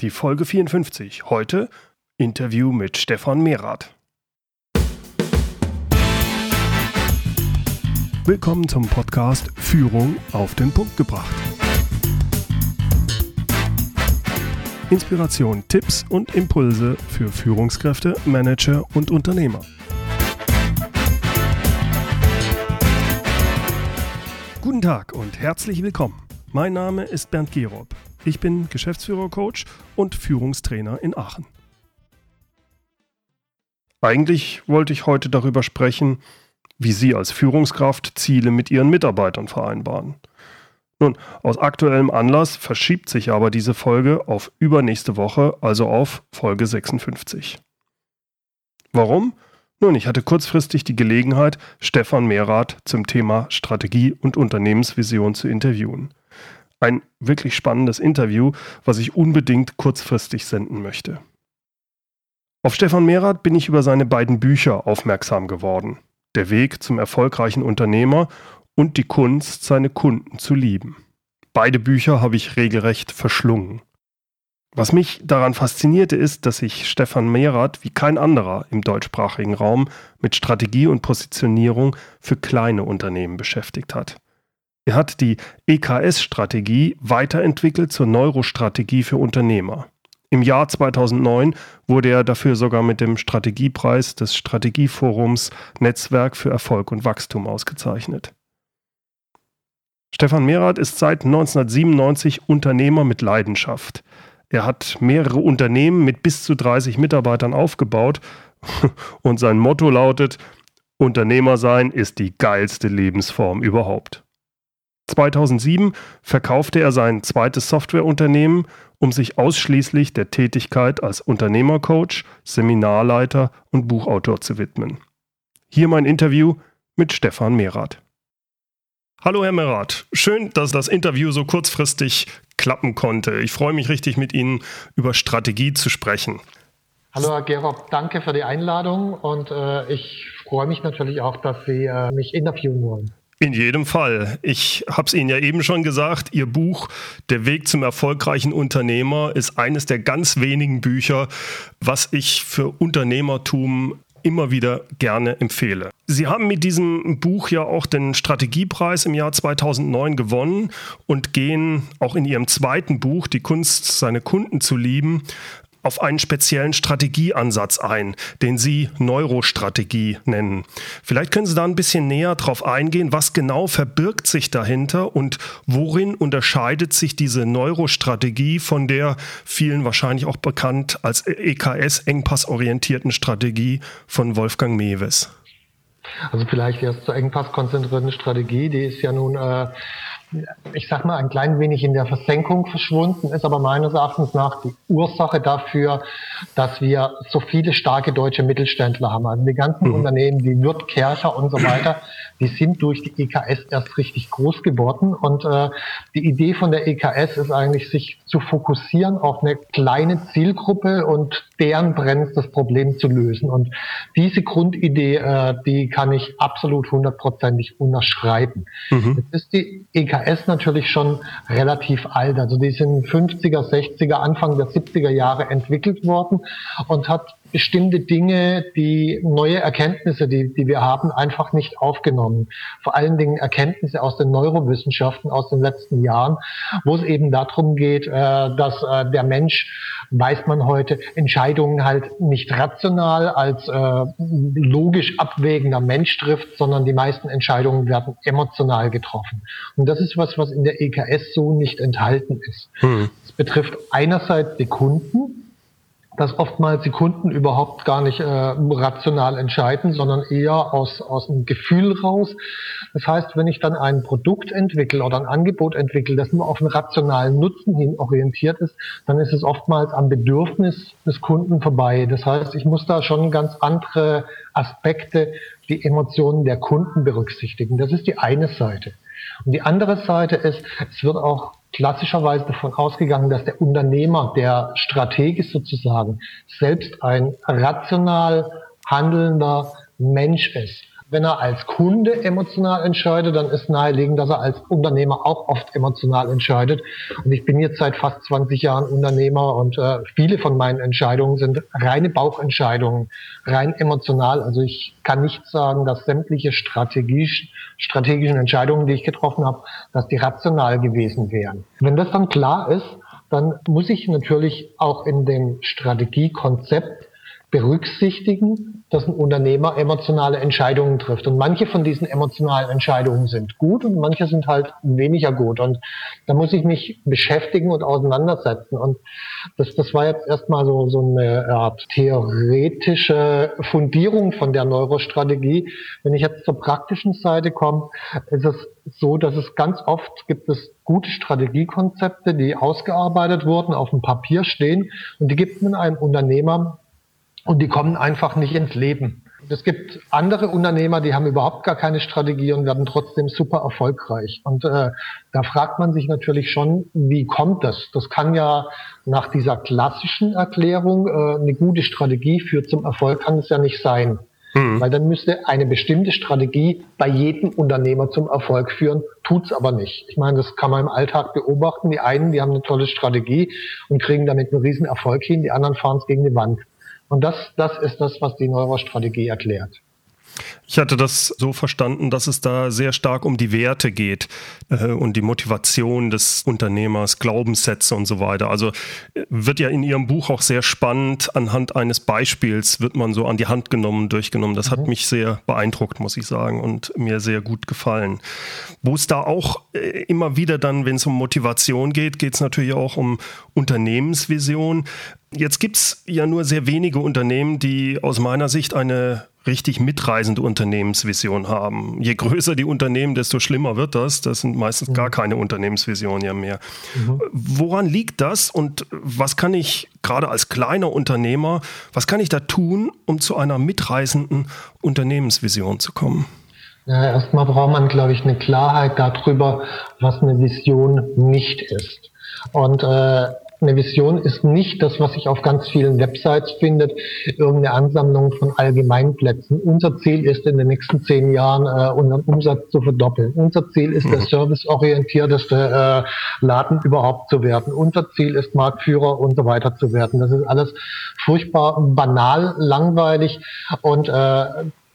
die Folge 54. Heute Interview mit Stefan Merath. Willkommen zum Podcast Führung auf den Punkt gebracht. Inspiration, Tipps und Impulse für Führungskräfte, Manager und Unternehmer. Guten Tag und herzlich willkommen. Mein Name ist Bernd Gerob. Ich bin Geschäftsführer-Coach und Führungstrainer in Aachen. Eigentlich wollte ich heute darüber sprechen, wie Sie als Führungskraft Ziele mit Ihren Mitarbeitern vereinbaren. Nun, aus aktuellem Anlass verschiebt sich aber diese Folge auf übernächste Woche, also auf Folge 56. Warum? Nun, ich hatte kurzfristig die Gelegenheit, Stefan Mehrath zum Thema Strategie und Unternehmensvision zu interviewen. Ein wirklich spannendes Interview, was ich unbedingt kurzfristig senden möchte. Auf Stefan Mehrath bin ich über seine beiden Bücher aufmerksam geworden. Der Weg zum erfolgreichen Unternehmer und die Kunst, seine Kunden zu lieben. Beide Bücher habe ich regelrecht verschlungen. Was mich daran faszinierte, ist, dass sich Stefan Mehrath wie kein anderer im deutschsprachigen Raum mit Strategie und Positionierung für kleine Unternehmen beschäftigt hat. Er hat die EKS-Strategie weiterentwickelt zur Neurostrategie für Unternehmer. Im Jahr 2009 wurde er dafür sogar mit dem Strategiepreis des Strategieforums Netzwerk für Erfolg und Wachstum ausgezeichnet. Stefan Mehrath ist seit 1997 Unternehmer mit Leidenschaft. Er hat mehrere Unternehmen mit bis zu 30 Mitarbeitern aufgebaut und sein Motto lautet, Unternehmer sein ist die geilste Lebensform überhaupt. 2007 verkaufte er sein zweites Softwareunternehmen, um sich ausschließlich der Tätigkeit als Unternehmercoach, Seminarleiter und Buchautor zu widmen. Hier mein Interview mit Stefan Mehrath. Hallo Herr Merath, schön, dass das Interview so kurzfristig klappen konnte. Ich freue mich richtig, mit Ihnen über Strategie zu sprechen. Hallo Herr Gerob, danke für die Einladung und äh, ich freue mich natürlich auch, dass Sie äh, mich interviewen wollen. In jedem Fall. Ich habe es Ihnen ja eben schon gesagt, Ihr Buch Der Weg zum erfolgreichen Unternehmer ist eines der ganz wenigen Bücher, was ich für Unternehmertum immer wieder gerne empfehle. Sie haben mit diesem Buch ja auch den Strategiepreis im Jahr 2009 gewonnen und gehen auch in Ihrem zweiten Buch, Die Kunst, seine Kunden zu lieben, auf einen speziellen Strategieansatz ein, den Sie Neurostrategie nennen. Vielleicht können Sie da ein bisschen näher drauf eingehen, was genau verbirgt sich dahinter und worin unterscheidet sich diese Neurostrategie von der vielen wahrscheinlich auch bekannt als EKS engpassorientierten Strategie von Wolfgang Mewes. Also vielleicht erst zur engpasskonzentrierten Strategie, die ist ja nun äh, ich sag mal, ein klein wenig in der Versenkung verschwunden, ist aber meines Erachtens nach die Ursache dafür, dass wir so viele starke deutsche Mittelständler haben. Also die ganzen mhm. Unternehmen, die Wirt, Kercher und so weiter, die sind durch die EKS erst richtig groß geworden. Und äh, die Idee von der EKS ist eigentlich, sich zu fokussieren auf eine kleine Zielgruppe und deren brennendes Problem zu lösen. Und diese Grundidee, äh, die kann ich absolut hundertprozentig unterschreiben. Mhm. Jetzt ist die EKS natürlich schon relativ alt. Also die sind 50er, 60er, Anfang der 70er Jahre entwickelt worden und hat bestimmte Dinge, die neue Erkenntnisse, die, die wir haben, einfach nicht aufgenommen. Vor allen Dingen Erkenntnisse aus den Neurowissenschaften aus den letzten Jahren, wo es eben darum geht, äh, dass äh, der Mensch, weiß man heute, Entscheidungen halt nicht rational als äh, logisch abwägender Mensch trifft, sondern die meisten Entscheidungen werden emotional getroffen. Und das ist was, was in der EKS so nicht enthalten ist. Es hm. betrifft einerseits die Kunden, dass oftmals die Kunden überhaupt gar nicht äh, rational entscheiden, sondern eher aus, aus dem Gefühl raus. Das heißt, wenn ich dann ein Produkt entwickle oder ein Angebot entwickle, das nur auf einen rationalen Nutzen hin orientiert ist, dann ist es oftmals am Bedürfnis des Kunden vorbei. Das heißt, ich muss da schon ganz andere Aspekte, die Emotionen der Kunden berücksichtigen. Das ist die eine Seite. Und die andere Seite ist, es wird auch klassischerweise davon ausgegangen, dass der Unternehmer, der strategisch sozusagen, selbst ein rational handelnder Mensch ist. Wenn er als Kunde emotional entscheidet, dann ist naheliegend, dass er als Unternehmer auch oft emotional entscheidet. Und ich bin jetzt seit fast 20 Jahren Unternehmer und äh, viele von meinen Entscheidungen sind reine Bauchentscheidungen, rein emotional. Also ich kann nicht sagen, dass sämtliche strategisch, strategischen Entscheidungen, die ich getroffen habe, dass die rational gewesen wären. Wenn das dann klar ist, dann muss ich natürlich auch in dem Strategiekonzept berücksichtigen, dass ein Unternehmer emotionale Entscheidungen trifft. Und manche von diesen emotionalen Entscheidungen sind gut und manche sind halt weniger gut. Und da muss ich mich beschäftigen und auseinandersetzen. Und das, das war jetzt erstmal so, so eine Art theoretische Fundierung von der Neurostrategie. Wenn ich jetzt zur praktischen Seite komme, ist es so, dass es ganz oft gibt es gute Strategiekonzepte, die ausgearbeitet wurden, auf dem Papier stehen und die gibt man einem Unternehmer und die kommen einfach nicht ins Leben. Es gibt andere Unternehmer, die haben überhaupt gar keine Strategie und werden trotzdem super erfolgreich. Und äh, da fragt man sich natürlich schon, wie kommt das? Das kann ja nach dieser klassischen Erklärung äh, eine gute Strategie für zum Erfolg kann es ja nicht sein. Mhm. Weil dann müsste eine bestimmte Strategie bei jedem Unternehmer zum Erfolg führen, tut's aber nicht. Ich meine, das kann man im Alltag beobachten. Die einen, die haben eine tolle Strategie und kriegen damit einen riesen Erfolg hin, die anderen fahren es gegen die Wand. Und das, das ist das, was die Neurostrategie erklärt. Ich hatte das so verstanden, dass es da sehr stark um die Werte geht äh, und die Motivation des Unternehmers, Glaubenssätze und so weiter. Also äh, wird ja in Ihrem Buch auch sehr spannend, anhand eines Beispiels wird man so an die Hand genommen, durchgenommen. Das mhm. hat mich sehr beeindruckt, muss ich sagen, und mir sehr gut gefallen. Wo es da auch äh, immer wieder dann, wenn es um Motivation geht, geht es natürlich auch um Unternehmensvision. Jetzt gibt es ja nur sehr wenige Unternehmen, die aus meiner Sicht eine richtig mitreisende Unternehmensvision haben. Je größer die Unternehmen, desto schlimmer wird das. Das sind meistens mhm. gar keine Unternehmensvisionen ja mehr. Mhm. Woran liegt das und was kann ich gerade als kleiner Unternehmer, was kann ich da tun, um zu einer mitreisenden Unternehmensvision zu kommen? Ja, erstmal braucht man, glaube ich, eine Klarheit darüber, was eine Vision nicht ist. Und äh, eine Vision ist nicht das, was sich auf ganz vielen Websites findet, irgendeine Ansammlung von Allgemeinplätzen. Unser Ziel ist in den nächsten zehn Jahren äh, unseren Umsatz zu verdoppeln. Unser Ziel ist der mhm. serviceorientierteste äh, Laden überhaupt zu werden. Unser Ziel ist Marktführer und so weiter zu werden. Das ist alles furchtbar banal, langweilig und äh,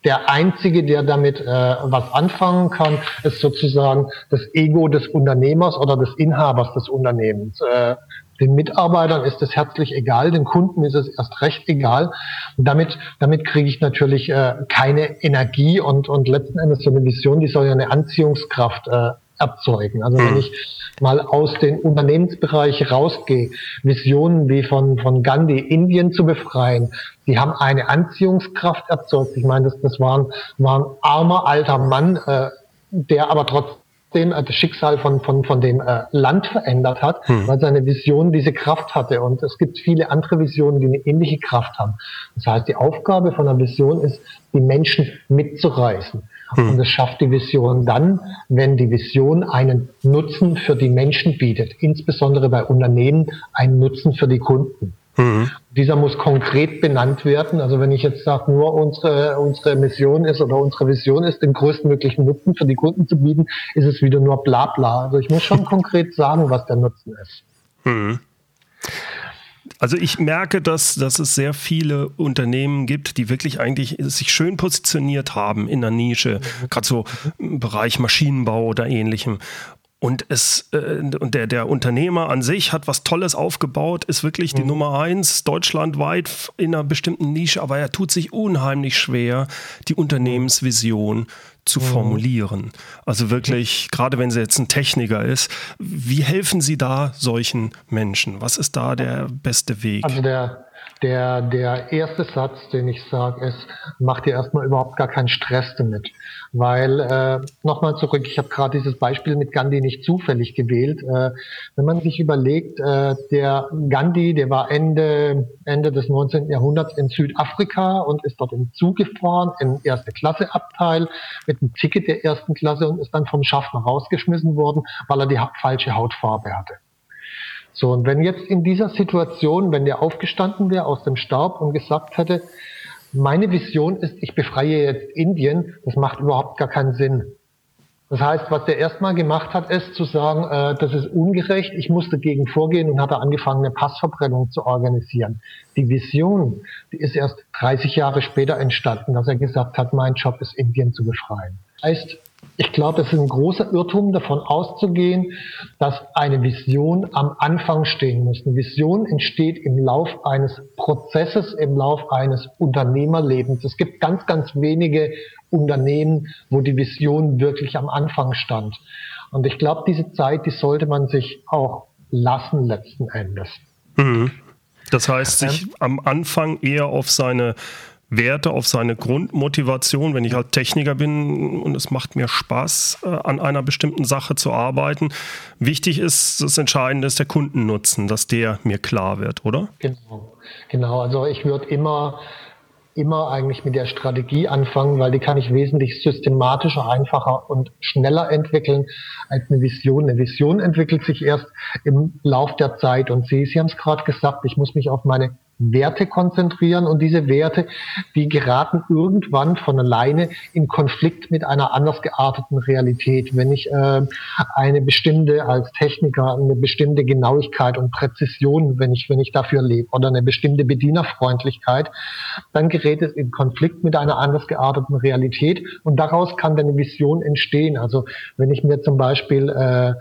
der Einzige, der damit äh, was anfangen kann, ist sozusagen das Ego des Unternehmers oder des Inhabers des Unternehmens. Äh, den Mitarbeitern ist es herzlich egal, den Kunden ist es erst recht egal. Und damit, damit kriege ich natürlich äh, keine Energie und, und letzten Endes so eine Vision, die soll ja eine Anziehungskraft äh, erzeugen. Also wenn mhm. ich mal aus dem Unternehmensbereich rausgehe, Visionen wie von, von Gandhi, Indien zu befreien, die haben eine Anziehungskraft erzeugt. Ich meine, das, das war, ein, war ein armer alter Mann, äh, der aber trotzdem trotzdem äh, das Schicksal von, von, von dem äh, Land verändert hat, hm. weil seine Vision diese Kraft hatte. Und es gibt viele andere Visionen, die eine ähnliche Kraft haben. Das heißt, die Aufgabe von einer Vision ist, die Menschen mitzureißen. Hm. Und es schafft die Vision dann, wenn die Vision einen Nutzen für die Menschen bietet, insbesondere bei Unternehmen einen Nutzen für die Kunden. Mhm. Dieser muss konkret benannt werden. Also wenn ich jetzt sage, nur unsere, unsere Mission ist oder unsere Vision ist, den größtmöglichen Nutzen für die Kunden zu bieten, ist es wieder nur bla bla. Also ich muss schon konkret sagen, was der Nutzen ist. Mhm. Also ich merke, dass, dass es sehr viele Unternehmen gibt, die wirklich eigentlich sich schön positioniert haben in der Nische, mhm. gerade so im Bereich Maschinenbau oder ähnlichem. Und es, äh, und der, der Unternehmer an sich hat was Tolles aufgebaut, ist wirklich die mhm. Nummer eins deutschlandweit in einer bestimmten Nische, aber er tut sich unheimlich schwer, die Unternehmensvision zu mhm. formulieren. Also wirklich, gerade wenn sie jetzt ein Techniker ist, wie helfen Sie da solchen Menschen? Was ist da der beste Weg? Also der, der, der erste Satz, den ich sage, ist, mach dir erstmal überhaupt gar keinen Stress damit. Weil, äh, nochmal zurück, ich habe gerade dieses Beispiel mit Gandhi nicht zufällig gewählt. Äh, wenn man sich überlegt, äh, der Gandhi, der war Ende, Ende des 19. Jahrhunderts in Südafrika und ist dort im Zug gefahren, in erste Klasse Abteil, mit einem Ticket der ersten Klasse und ist dann vom Schaffner rausgeschmissen worden, weil er die falsche Hautfarbe hatte. So, und wenn jetzt in dieser Situation, wenn der aufgestanden wäre aus dem Staub und gesagt hätte, meine Vision ist, ich befreie jetzt Indien, das macht überhaupt gar keinen Sinn. Das heißt, was der erstmal gemacht hat, ist zu sagen, äh, das ist ungerecht, ich muss dagegen vorgehen und hat er angefangen, eine Passverbrennung zu organisieren. Die Vision, die ist erst 30 Jahre später entstanden, dass er gesagt hat, mein Job ist Indien zu befreien. Heißt, ich glaube, es ist ein großer Irrtum, davon auszugehen, dass eine Vision am Anfang stehen muss. Eine Vision entsteht im Lauf eines Prozesses, im Lauf eines Unternehmerlebens. Es gibt ganz, ganz wenige Unternehmen, wo die Vision wirklich am Anfang stand. Und ich glaube, diese Zeit, die sollte man sich auch lassen letzten Endes. Mhm. Das heißt, sich ähm, am Anfang eher auf seine Werte, auf seine Grundmotivation, wenn ich halt Techniker bin und es macht mir Spaß, äh, an einer bestimmten Sache zu arbeiten. Wichtig ist, das Entscheidende ist der Kundennutzen, dass der mir klar wird, oder? Genau, genau. Also ich würde immer immer eigentlich mit der Strategie anfangen, weil die kann ich wesentlich systematischer, einfacher und schneller entwickeln als eine Vision. Eine Vision entwickelt sich erst im Lauf der Zeit und Sie, Sie haben es gerade gesagt, ich muss mich auf meine Werte konzentrieren und diese Werte, die geraten irgendwann von alleine in Konflikt mit einer anders gearteten Realität. Wenn ich äh, eine bestimmte als Techniker eine bestimmte Genauigkeit und Präzision, wenn ich wenn ich dafür lebe oder eine bestimmte Bedienerfreundlichkeit, dann gerät es in Konflikt mit einer anders gearteten Realität und daraus kann dann eine Vision entstehen. Also wenn ich mir zum Beispiel äh,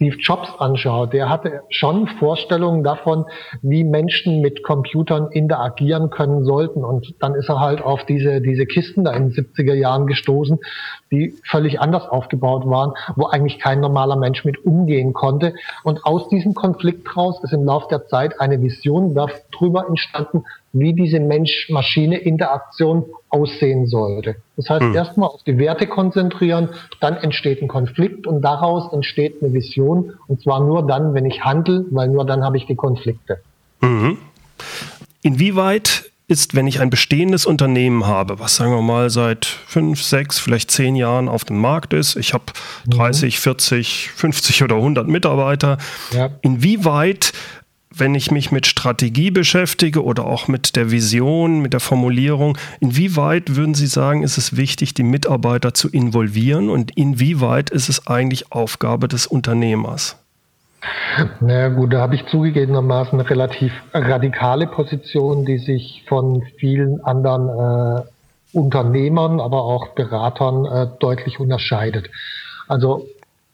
Steve Jobs anschaut, der hatte schon Vorstellungen davon, wie Menschen mit Computern interagieren können sollten. Und dann ist er halt auf diese, diese Kisten da in den 70er Jahren gestoßen, die völlig anders aufgebaut waren, wo eigentlich kein normaler Mensch mit umgehen konnte. Und aus diesem Konflikt raus ist im Laufe der Zeit eine Vision darüber entstanden, wie diese Mensch-Maschine-Interaktion aussehen sollte. Das heißt, hm. erstmal auf die Werte konzentrieren, dann entsteht ein Konflikt und daraus entsteht eine Vision. Und zwar nur dann, wenn ich handle, weil nur dann habe ich die Konflikte. Mhm. Inwieweit ist, wenn ich ein bestehendes Unternehmen habe, was sagen wir mal seit fünf, sechs, vielleicht zehn Jahren auf dem Markt ist, ich habe 30, 40, 50 oder 100 Mitarbeiter, ja. inwieweit wenn ich mich mit Strategie beschäftige oder auch mit der Vision, mit der Formulierung, inwieweit würden Sie sagen, ist es wichtig, die Mitarbeiter zu involvieren und inwieweit ist es eigentlich Aufgabe des Unternehmers? Na gut, da habe ich zugegebenermaßen eine relativ radikale Position, die sich von vielen anderen äh, Unternehmern, aber auch Beratern äh, deutlich unterscheidet. Also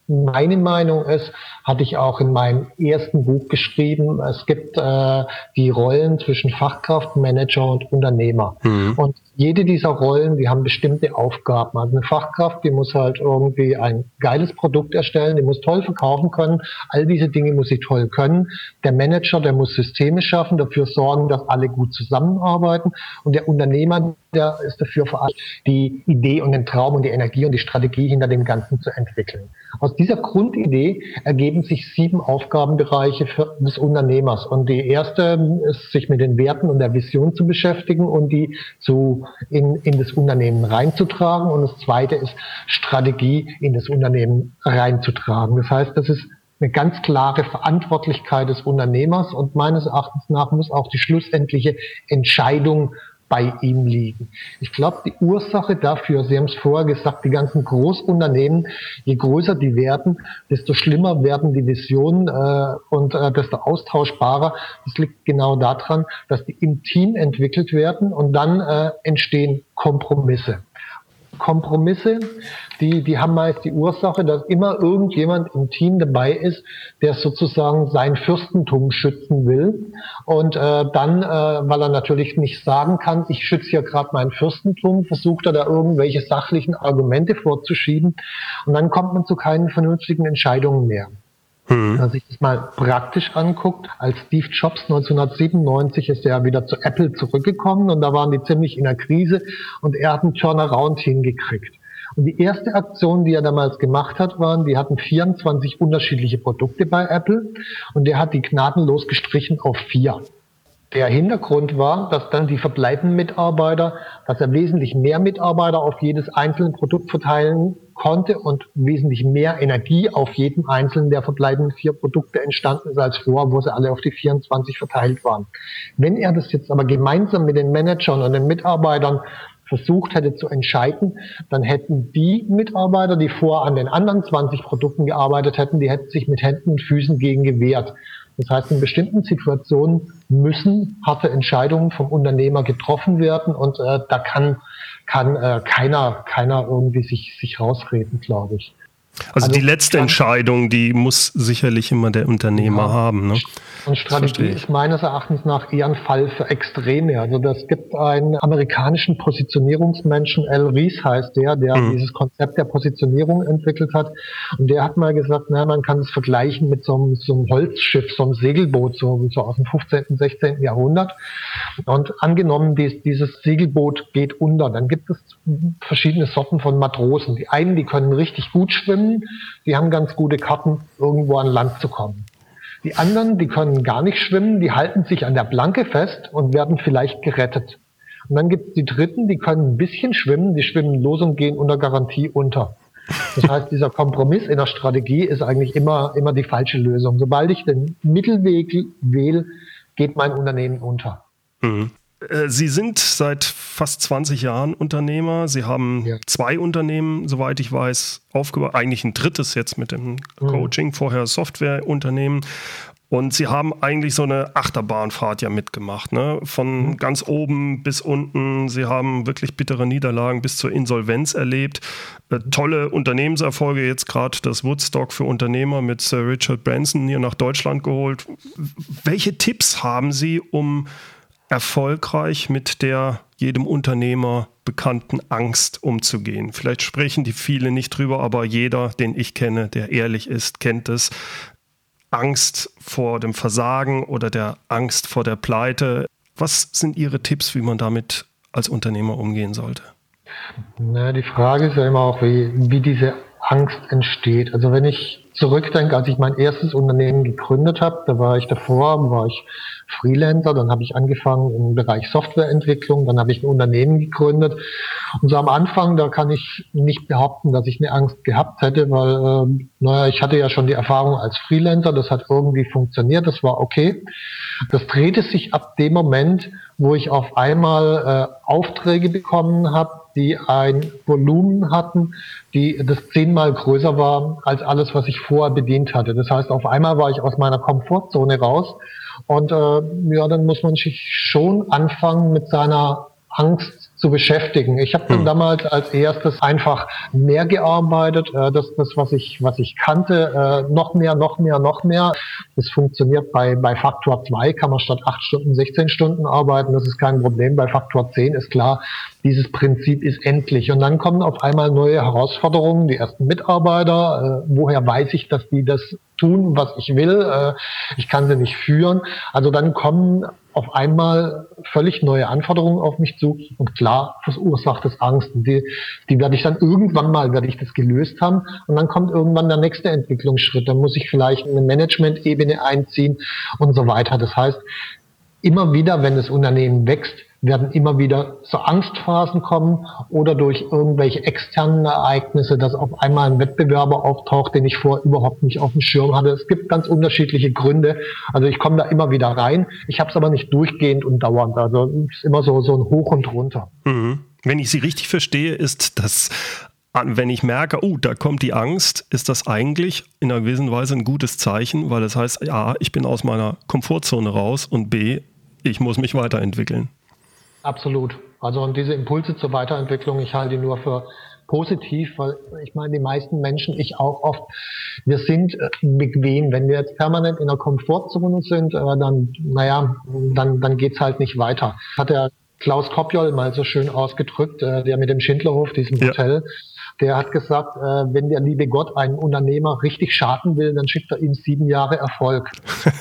meine Meinung ist, hatte ich auch in meinem ersten Buch geschrieben, es gibt äh, die Rollen zwischen Fachkraft, Manager und Unternehmer. Mhm. Und jede dieser Rollen, die haben bestimmte Aufgaben. Also eine Fachkraft, die muss halt irgendwie ein geiles Produkt erstellen, die muss toll verkaufen können. All diese Dinge muss sie toll können. Der Manager, der muss Systeme schaffen, dafür sorgen, dass alle gut zusammenarbeiten. Und der Unternehmer, der ist dafür verantwortlich, die Idee und den Traum und die Energie und die Strategie hinter dem Ganzen zu entwickeln. Aus dieser Grundidee ergeben sich sieben Aufgabenbereiche des Unternehmers. Und die erste ist, sich mit den Werten und der Vision zu beschäftigen und die zu, in, in das Unternehmen reinzutragen. Und das zweite ist, Strategie in das Unternehmen reinzutragen. Das heißt, das ist eine ganz klare Verantwortlichkeit des Unternehmers und meines Erachtens nach muss auch die schlussendliche Entscheidung bei ihm liegen. Ich glaube, die Ursache dafür, Sie haben es vorher gesagt, die ganzen Großunternehmen, je größer die werden, desto schlimmer werden die Visionen äh, und äh, desto austauschbarer. Das liegt genau daran, dass die im Team entwickelt werden und dann äh, entstehen Kompromisse. Kompromisse, die, die haben meist die Ursache, dass immer irgendjemand im Team dabei ist, der sozusagen sein Fürstentum schützen will. Und äh, dann, äh, weil er natürlich nicht sagen kann, ich schütze ja gerade mein Fürstentum, versucht er da irgendwelche sachlichen Argumente vorzuschieben. Und dann kommt man zu keinen vernünftigen Entscheidungen mehr. Mhm. Wenn man sich das mal praktisch anguckt, als Steve Jobs 1997 ist er wieder zu Apple zurückgekommen und da waren die ziemlich in der Krise und er hat einen Turnaround hingekriegt. Und die erste Aktion, die er damals gemacht hat, waren, die hatten 24 unterschiedliche Produkte bei Apple und der hat die gnadenlos gestrichen auf vier. Der Hintergrund war, dass dann die verbleibenden Mitarbeiter, dass er wesentlich mehr Mitarbeiter auf jedes einzelne Produkt verteilen konnte und wesentlich mehr Energie auf jedem einzelnen der verbleibenden vier Produkte entstanden ist als vorher, wo sie alle auf die 24 verteilt waren. Wenn er das jetzt aber gemeinsam mit den Managern und den Mitarbeitern versucht hätte zu entscheiden, dann hätten die Mitarbeiter, die vorher an den anderen 20 Produkten gearbeitet hätten, die hätten sich mit Händen und Füßen gegen gewehrt. Das heißt, in bestimmten Situationen müssen harte Entscheidungen vom Unternehmer getroffen werden und äh, da kann, kann äh, keiner, keiner irgendwie sich, sich rausreden, glaube ich. Also, also die letzte Entscheidung, die muss sicherlich immer der Unternehmer ja. haben. Ne? Und Strategie ist meines Erachtens nach eher ein Fall für Extreme. Also das gibt einen amerikanischen Positionierungsmenschen, L. Rees heißt der, der mhm. dieses Konzept der Positionierung entwickelt hat. Und der hat mal gesagt, na, man kann es vergleichen mit so einem, so einem Holzschiff, so einem Segelboot, so, so aus dem 15., 16. Jahrhundert. Und angenommen, dies, dieses Segelboot geht unter, dann gibt es verschiedene Sorten von Matrosen. Die einen, die können richtig gut schwimmen, die haben ganz gute Karten, irgendwo an Land zu kommen. Die anderen, die können gar nicht schwimmen, die halten sich an der Planke fest und werden vielleicht gerettet. Und dann gibt es die Dritten, die können ein bisschen schwimmen, die schwimmen los und gehen unter Garantie unter. Das heißt, dieser Kompromiss in der Strategie ist eigentlich immer, immer die falsche Lösung. Sobald ich den Mittelweg wähle, geht mein Unternehmen unter. Mhm. Äh, Sie sind seit fast 20 Jahren Unternehmer. Sie haben ja. zwei Unternehmen, soweit ich weiß, aufgebaut. Eigentlich ein drittes jetzt mit dem mhm. Coaching, vorher Softwareunternehmen. Und Sie haben eigentlich so eine Achterbahnfahrt ja mitgemacht, ne? Von mhm. ganz oben bis unten. Sie haben wirklich bittere Niederlagen bis zur Insolvenz erlebt. Äh, tolle Unternehmenserfolge, jetzt gerade das Woodstock für Unternehmer mit Sir Richard Branson hier nach Deutschland geholt. Welche Tipps haben Sie, um erfolgreich mit der jedem Unternehmer bekannten Angst umzugehen. Vielleicht sprechen die viele nicht drüber, aber jeder, den ich kenne, der ehrlich ist, kennt es. Angst vor dem Versagen oder der Angst vor der Pleite. Was sind Ihre Tipps, wie man damit als Unternehmer umgehen sollte? Na, die Frage ist ja immer auch, wie, wie diese Angst entsteht. Also wenn ich zurückdenke, als ich mein erstes Unternehmen gegründet habe, da war ich davor, war ich Freelancer, dann habe ich angefangen im Bereich Softwareentwicklung, dann habe ich ein Unternehmen gegründet. Und so am Anfang, da kann ich nicht behaupten, dass ich eine Angst gehabt hätte, weil, äh, naja, ich hatte ja schon die Erfahrung als Freelancer, das hat irgendwie funktioniert, das war okay. Das drehte sich ab dem Moment, wo ich auf einmal äh, Aufträge bekommen habe, die ein Volumen hatten, die das zehnmal größer war als alles, was ich vorher bedient hatte. Das heißt, auf einmal war ich aus meiner Komfortzone raus und äh, ja, dann muss man sich schon anfangen mit seiner Angst zu beschäftigen. Ich habe dann hm. damals als erstes einfach mehr gearbeitet, äh, das, das was ich was ich kannte, äh, noch mehr, noch mehr, noch mehr. Das funktioniert bei bei Faktor 2 kann man statt 8 Stunden 16 Stunden arbeiten, das ist kein Problem. Bei Faktor 10 ist klar, dieses Prinzip ist endlich und dann kommen auf einmal neue Herausforderungen, die ersten Mitarbeiter, äh, woher weiß ich, dass die das tun, was ich will? Äh, ich kann sie nicht führen. Also dann kommen auf einmal völlig neue Anforderungen auf mich zu und klar verursacht das Angst. Und die, die werde ich dann irgendwann mal, werde ich das gelöst haben und dann kommt irgendwann der nächste Entwicklungsschritt. Dann muss ich vielleicht eine Management-Ebene einziehen und so weiter. Das heißt, immer wieder, wenn das Unternehmen wächst, werden immer wieder so Angstphasen kommen oder durch irgendwelche externen Ereignisse, dass auf einmal ein Wettbewerber auftaucht, den ich vorher überhaupt nicht auf dem Schirm hatte. Es gibt ganz unterschiedliche Gründe. Also ich komme da immer wieder rein. Ich habe es aber nicht durchgehend und dauernd. Also es ist immer so, so ein Hoch und runter. Mhm. Wenn ich Sie richtig verstehe, ist das wenn ich merke, oh, da kommt die Angst, ist das eigentlich in einer gewissen Weise ein gutes Zeichen, weil das heißt, A, ich bin aus meiner Komfortzone raus und B, ich muss mich weiterentwickeln. Absolut. Also und diese Impulse zur Weiterentwicklung, ich halte die nur für positiv, weil ich meine, die meisten Menschen, ich auch oft, wir sind äh, bequem. Wenn wir jetzt permanent in der Komfortzone sind, äh, dann, naja, dann, dann geht's halt nicht weiter. Hat der Klaus Kopjol mal so schön ausgedrückt, äh, der mit dem Schindlerhof, diesem ja. Hotel, der hat gesagt, äh, wenn der liebe Gott einen Unternehmer richtig schaden will, dann schickt er ihm sieben Jahre Erfolg.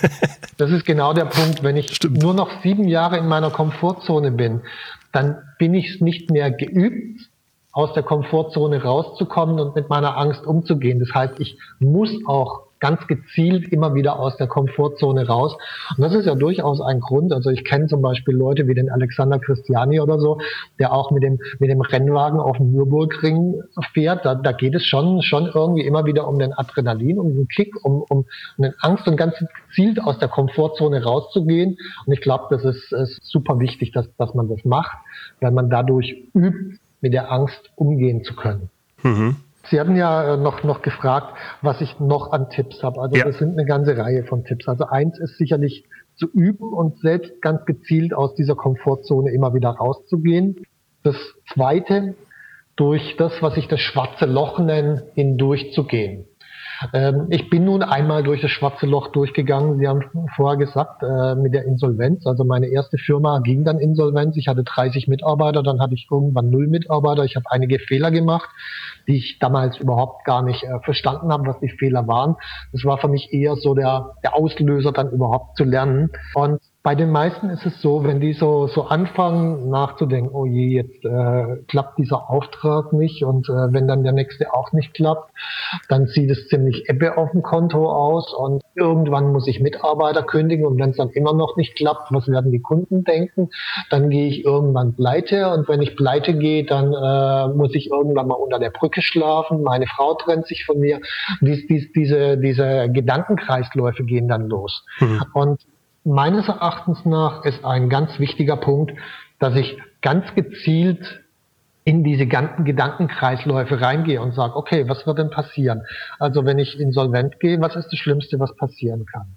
das ist genau der Punkt. Wenn ich Stimmt. nur noch sieben Jahre in meiner Komfortzone bin, dann bin ich nicht mehr geübt, aus der Komfortzone rauszukommen und mit meiner Angst umzugehen. Das heißt, ich muss auch ganz gezielt immer wieder aus der Komfortzone raus. Und das ist ja durchaus ein Grund. Also ich kenne zum Beispiel Leute wie den Alexander Christiani oder so, der auch mit dem, mit dem Rennwagen auf dem Nürburgring fährt. Da, da geht es schon, schon irgendwie immer wieder um den Adrenalin, um den Kick, um, um, um den Angst und ganz gezielt aus der Komfortzone rauszugehen. Und ich glaube, das ist, ist super wichtig, dass, dass man das macht, weil man dadurch übt, mit der Angst umgehen zu können. Mhm. Sie hatten ja äh, noch, noch gefragt, was ich noch an Tipps habe. Also ja. das sind eine ganze Reihe von Tipps. Also eins ist sicherlich zu üben und selbst ganz gezielt aus dieser Komfortzone immer wieder rauszugehen. Das zweite, durch das, was ich das schwarze Loch nenne, hindurchzugehen. Ähm, ich bin nun einmal durch das schwarze Loch durchgegangen. Sie haben vorher gesagt, äh, mit der Insolvenz. Also meine erste Firma ging dann Insolvenz. Ich hatte 30 Mitarbeiter, dann hatte ich irgendwann null Mitarbeiter. Ich habe einige Fehler gemacht, die ich damals überhaupt gar nicht äh, verstanden habe, was die Fehler waren. Das war für mich eher so der, der Auslöser, dann überhaupt zu lernen. Und bei den meisten ist es so, wenn die so, so anfangen nachzudenken, oh je, jetzt äh, klappt dieser Auftrag nicht und äh, wenn dann der nächste auch nicht klappt, dann sieht es ziemlich ebbe auf dem Konto aus und irgendwann muss ich Mitarbeiter kündigen und wenn es dann immer noch nicht klappt, was werden die Kunden denken? Dann gehe ich irgendwann pleite und wenn ich pleite gehe, dann äh, muss ich irgendwann mal unter der Brücke schlafen, meine Frau trennt sich von mir. Dies, dies, diese, diese Gedankenkreisläufe gehen dann los. Mhm. Und meines Erachtens nach ist ein ganz wichtiger Punkt, dass ich ganz gezielt in diese ganzen Gedankenkreisläufe reingehe und sage, okay, was wird denn passieren? Also wenn ich insolvent gehe, was ist das Schlimmste, was passieren kann?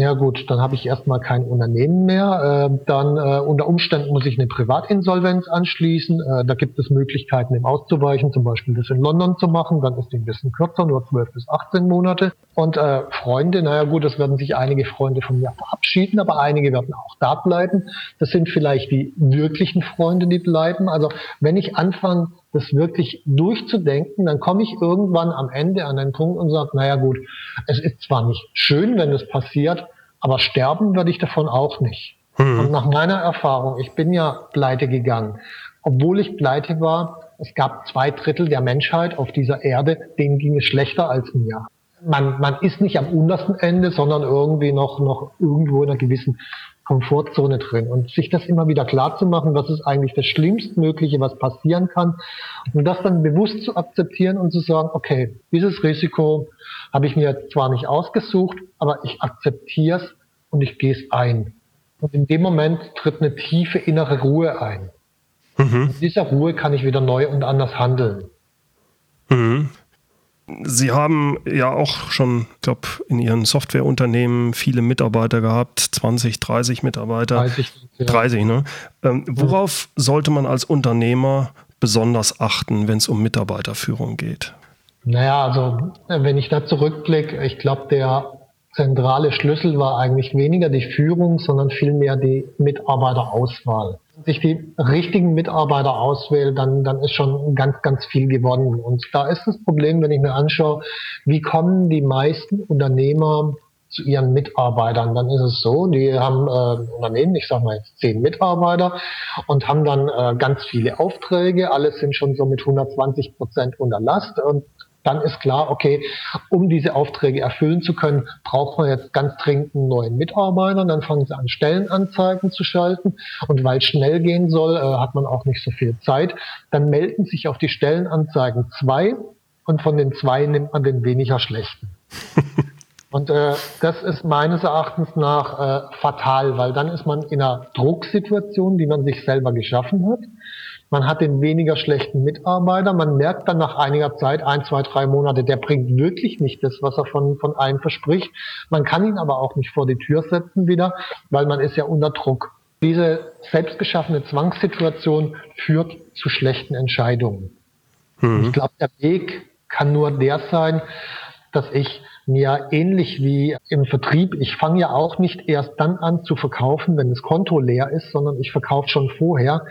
Ja gut, dann habe ich erstmal kein Unternehmen mehr. Äh, dann äh, unter Umständen muss ich eine Privatinsolvenz anschließen. Äh, da gibt es Möglichkeiten, dem auszuweichen, zum Beispiel das in London zu machen. Dann ist die ein bisschen kürzer, nur 12 bis 18 Monate. Und äh, Freunde, naja gut, es werden sich einige Freunde von mir verabschieden, aber einige werden auch da bleiben. Das sind vielleicht die wirklichen Freunde, die bleiben. Also wenn ich anfange, das wirklich durchzudenken, dann komme ich irgendwann am Ende an einen Punkt und sage, naja gut, es ist zwar nicht schön, wenn es passiert, aber sterben würde ich davon auch nicht. Mhm. Und nach meiner Erfahrung, ich bin ja pleite gegangen, obwohl ich pleite war, es gab zwei Drittel der Menschheit auf dieser Erde, denen ging es schlechter als mir. Man, man ist nicht am untersten Ende, sondern irgendwie noch, noch irgendwo in einer gewissen Komfortzone drin und sich das immer wieder klar zu machen, was ist eigentlich das Schlimmstmögliche, was passieren kann und das dann bewusst zu akzeptieren und zu sagen, okay, dieses Risiko habe ich mir zwar nicht ausgesucht, aber ich akzeptiere es und ich gehe es ein. Und in dem Moment tritt eine tiefe innere Ruhe ein. Mhm. In dieser Ruhe kann ich wieder neu und anders handeln. Mhm. Sie haben ja auch schon, ich glaube, in Ihren Softwareunternehmen viele Mitarbeiter gehabt, 20, 30 Mitarbeiter. 30, ja. 30 ne? Ähm, worauf ja. sollte man als Unternehmer besonders achten, wenn es um Mitarbeiterführung geht? Naja, also wenn ich da zurückblicke, ich glaube, der zentrale Schlüssel war eigentlich weniger die Führung, sondern vielmehr die Mitarbeiterauswahl sich die richtigen Mitarbeiter auswählt, dann, dann ist schon ganz, ganz viel gewonnen. Und da ist das Problem, wenn ich mir anschaue, wie kommen die meisten Unternehmer zu ihren Mitarbeitern. Dann ist es so, die haben äh, Unternehmen, ich sage mal jetzt zehn Mitarbeiter und haben dann äh, ganz viele Aufträge. Alles sind schon so mit 120 Prozent unter Last und dann ist klar, okay, um diese Aufträge erfüllen zu können, braucht man jetzt ganz dringend einen neuen Mitarbeiter. Dann fangen sie an, Stellenanzeigen zu schalten. Und weil es schnell gehen soll, äh, hat man auch nicht so viel Zeit. Dann melden sich auf die Stellenanzeigen zwei und von den zwei nimmt man den weniger schlechten. und äh, das ist meines Erachtens nach äh, fatal, weil dann ist man in einer Drucksituation, die man sich selber geschaffen hat. Man hat den weniger schlechten Mitarbeiter. Man merkt dann nach einiger Zeit, ein, zwei, drei Monate, der bringt wirklich nicht das, was er von, von einem verspricht. Man kann ihn aber auch nicht vor die Tür setzen wieder, weil man ist ja unter Druck. Diese selbstgeschaffene Zwangssituation führt zu schlechten Entscheidungen. Mhm. Ich glaube, der Weg kann nur der sein, dass ich mir ähnlich wie im Vertrieb, ich fange ja auch nicht erst dann an zu verkaufen, wenn das Konto leer ist, sondern ich verkaufe schon vorher.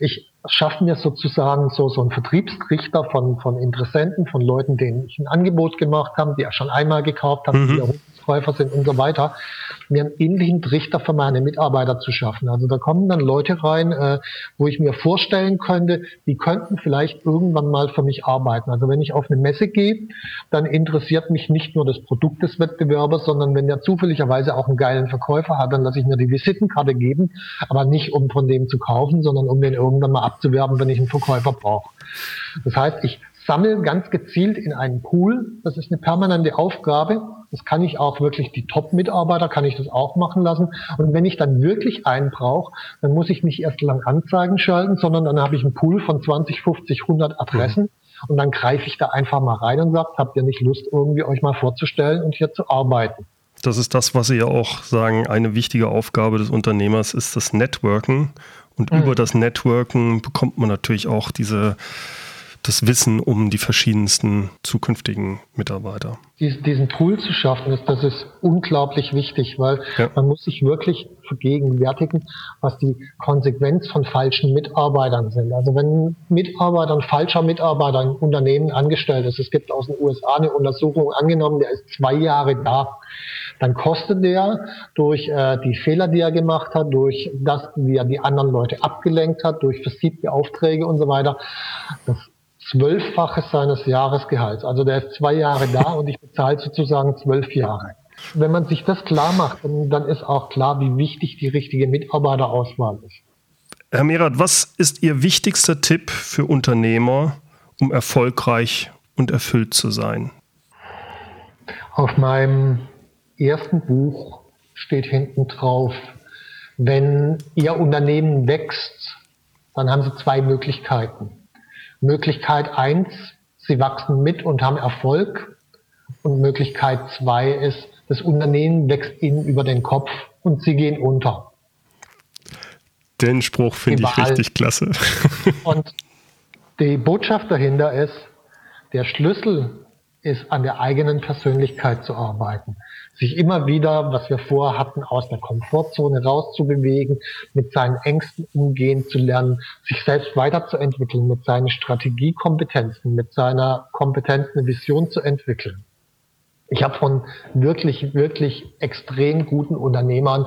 Ich schaffe mir sozusagen so, so einen Vertriebstrichter von, von Interessenten, von Leuten, denen ich ein Angebot gemacht habe, die ja schon einmal gekauft haben, mhm. die Verkäufer sind und so weiter, mir einen ähnlichen Trichter für meine Mitarbeiter zu schaffen. Also da kommen dann Leute rein, äh, wo ich mir vorstellen könnte, die könnten vielleicht irgendwann mal für mich arbeiten. Also wenn ich auf eine Messe gehe, dann interessiert mich nicht nur das Produkt des Wettbewerbers, sondern wenn der zufälligerweise auch einen geilen Verkäufer hat, dann lasse ich mir die Visitenkarte geben, aber nicht um von dem zu kaufen, sondern um den irgendwann mal abzuwerben, wenn ich einen Verkäufer brauche. Das heißt, ich sammle ganz gezielt in einen Pool. Das ist eine permanente Aufgabe. Das kann ich auch wirklich, die Top-Mitarbeiter kann ich das auch machen lassen. Und wenn ich dann wirklich einen brauche, dann muss ich nicht erst lang Anzeigen schalten, sondern dann habe ich einen Pool von 20, 50, 100 Adressen. Und dann greife ich da einfach mal rein und sage, habt ihr nicht Lust, irgendwie euch mal vorzustellen und hier zu arbeiten? Das ist das, was Sie ja auch sagen, eine wichtige Aufgabe des Unternehmers ist das Networken. Und mhm. über das Networken bekommt man natürlich auch diese das Wissen um die verschiedensten zukünftigen Mitarbeiter. Diesen Pool zu schaffen, ist, das ist unglaublich wichtig, weil ja. man muss sich wirklich vergegenwärtigen, was die Konsequenz von falschen Mitarbeitern sind. Also wenn ein Mitarbeiter, ein falscher Mitarbeiter im Unternehmen angestellt ist, es gibt aus den USA eine Untersuchung angenommen, der ist zwei Jahre da, dann kostet der durch äh, die Fehler, die er gemacht hat, durch das, wie er die anderen Leute abgelenkt hat, durch versiebte Aufträge und so weiter, das Zwölffaches seines Jahresgehalts. Also der ist zwei Jahre da und ich bezahle sozusagen zwölf Jahre. Wenn man sich das klar macht, dann ist auch klar, wie wichtig die richtige Mitarbeiterauswahl ist. Herr Merath, was ist Ihr wichtigster Tipp für Unternehmer, um erfolgreich und erfüllt zu sein? Auf meinem ersten Buch steht hinten drauf, wenn Ihr Unternehmen wächst, dann haben Sie zwei Möglichkeiten. Möglichkeit eins, sie wachsen mit und haben Erfolg. Und Möglichkeit zwei ist, das Unternehmen wächst ihnen über den Kopf und sie gehen unter. Den Spruch finde ich richtig klasse. und die Botschaft dahinter ist, der Schlüssel ist, an der eigenen Persönlichkeit zu arbeiten. Sich immer wieder, was wir vorher hatten, aus der Komfortzone rauszubewegen, mit seinen Ängsten umgehen zu lernen, sich selbst weiterzuentwickeln, mit seinen Strategiekompetenzen, mit seiner Kompetenz eine Vision zu entwickeln. Ich habe von wirklich, wirklich extrem guten Unternehmern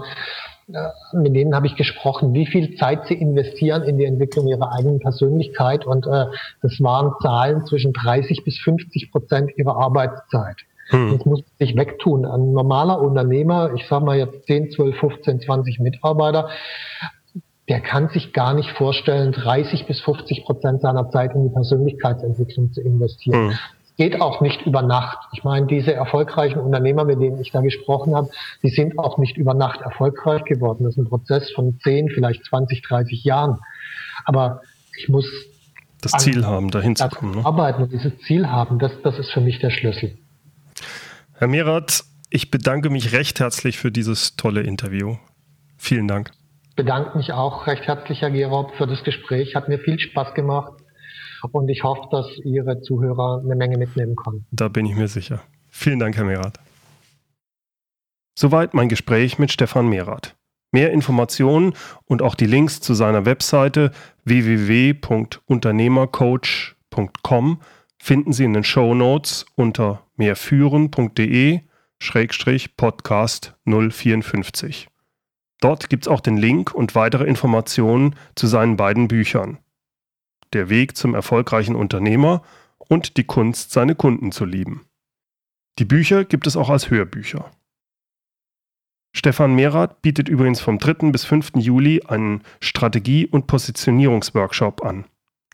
äh, mit denen habe ich gesprochen, wie viel Zeit sie investieren in die Entwicklung ihrer eigenen Persönlichkeit. Und äh, das waren Zahlen zwischen 30 bis 50 Prozent ihrer Arbeitszeit. Hm. Das muss sich wegtun. Ein normaler Unternehmer, ich sage mal jetzt 10, 12, 15, 20 Mitarbeiter, der kann sich gar nicht vorstellen, 30 bis 50 Prozent seiner Zeit in die Persönlichkeitsentwicklung zu investieren. Hm geht auch nicht über Nacht. Ich meine, diese erfolgreichen Unternehmer, mit denen ich da gesprochen habe, die sind auch nicht über Nacht erfolgreich geworden. Das ist ein Prozess von 10, vielleicht 20, 30 Jahren. Aber ich muss das Ziel haben, dahin zu kommen. Ne? Arbeiten und dieses Ziel haben, das, das ist für mich der Schlüssel. Herr Merath, ich bedanke mich recht herzlich für dieses tolle Interview. Vielen Dank. Ich bedanke mich auch recht herzlich, Herr Gerob, für das Gespräch. Hat mir viel Spaß gemacht. Und ich hoffe, dass Ihre Zuhörer eine Menge mitnehmen können. Da bin ich mir sicher. Vielen Dank, Herr Merath. Soweit mein Gespräch mit Stefan Merath. Mehr Informationen und auch die Links zu seiner Webseite www.unternehmercoach.com finden Sie in den Show Notes unter mehrführen.de-podcast 054. Dort gibt es auch den Link und weitere Informationen zu seinen beiden Büchern der Weg zum erfolgreichen Unternehmer und die Kunst, seine Kunden zu lieben. Die Bücher gibt es auch als Hörbücher. Stefan Merath bietet übrigens vom 3. bis 5. Juli einen Strategie- und Positionierungsworkshop an.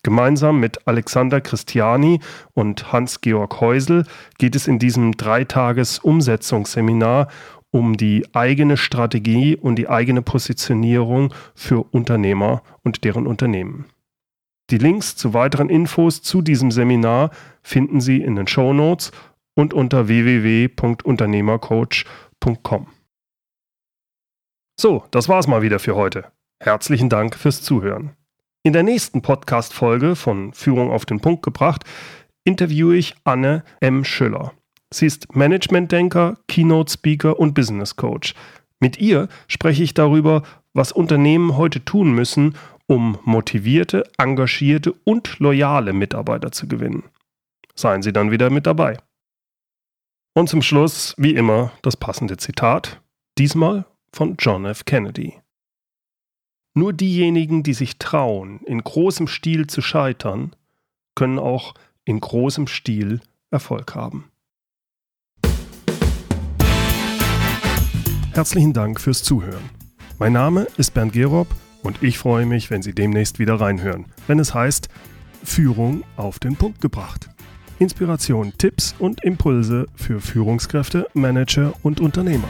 Gemeinsam mit Alexander Christiani und Hans-Georg Heusel geht es in diesem Dreitages-Umsetzungsseminar um die eigene Strategie und die eigene Positionierung für Unternehmer und deren Unternehmen. Die Links zu weiteren Infos zu diesem Seminar finden Sie in den Show Notes und unter www.unternehmercoach.com. So, das war's mal wieder für heute. Herzlichen Dank fürs Zuhören. In der nächsten Podcast-Folge von Führung auf den Punkt gebracht interviewe ich Anne M. Schüller. Sie ist Management-Denker, Keynote-Speaker und Business Coach. Mit ihr spreche ich darüber, was Unternehmen heute tun müssen, um motivierte, engagierte und loyale Mitarbeiter zu gewinnen. Seien Sie dann wieder mit dabei. Und zum Schluss, wie immer, das passende Zitat, diesmal von John F. Kennedy. Nur diejenigen, die sich trauen, in großem Stil zu scheitern, können auch in großem Stil Erfolg haben. Herzlichen Dank fürs Zuhören. Mein Name ist Bernd Gerob und ich freue mich, wenn Sie demnächst wieder reinhören, wenn es heißt Führung auf den Punkt gebracht. Inspiration, Tipps und Impulse für Führungskräfte, Manager und Unternehmer.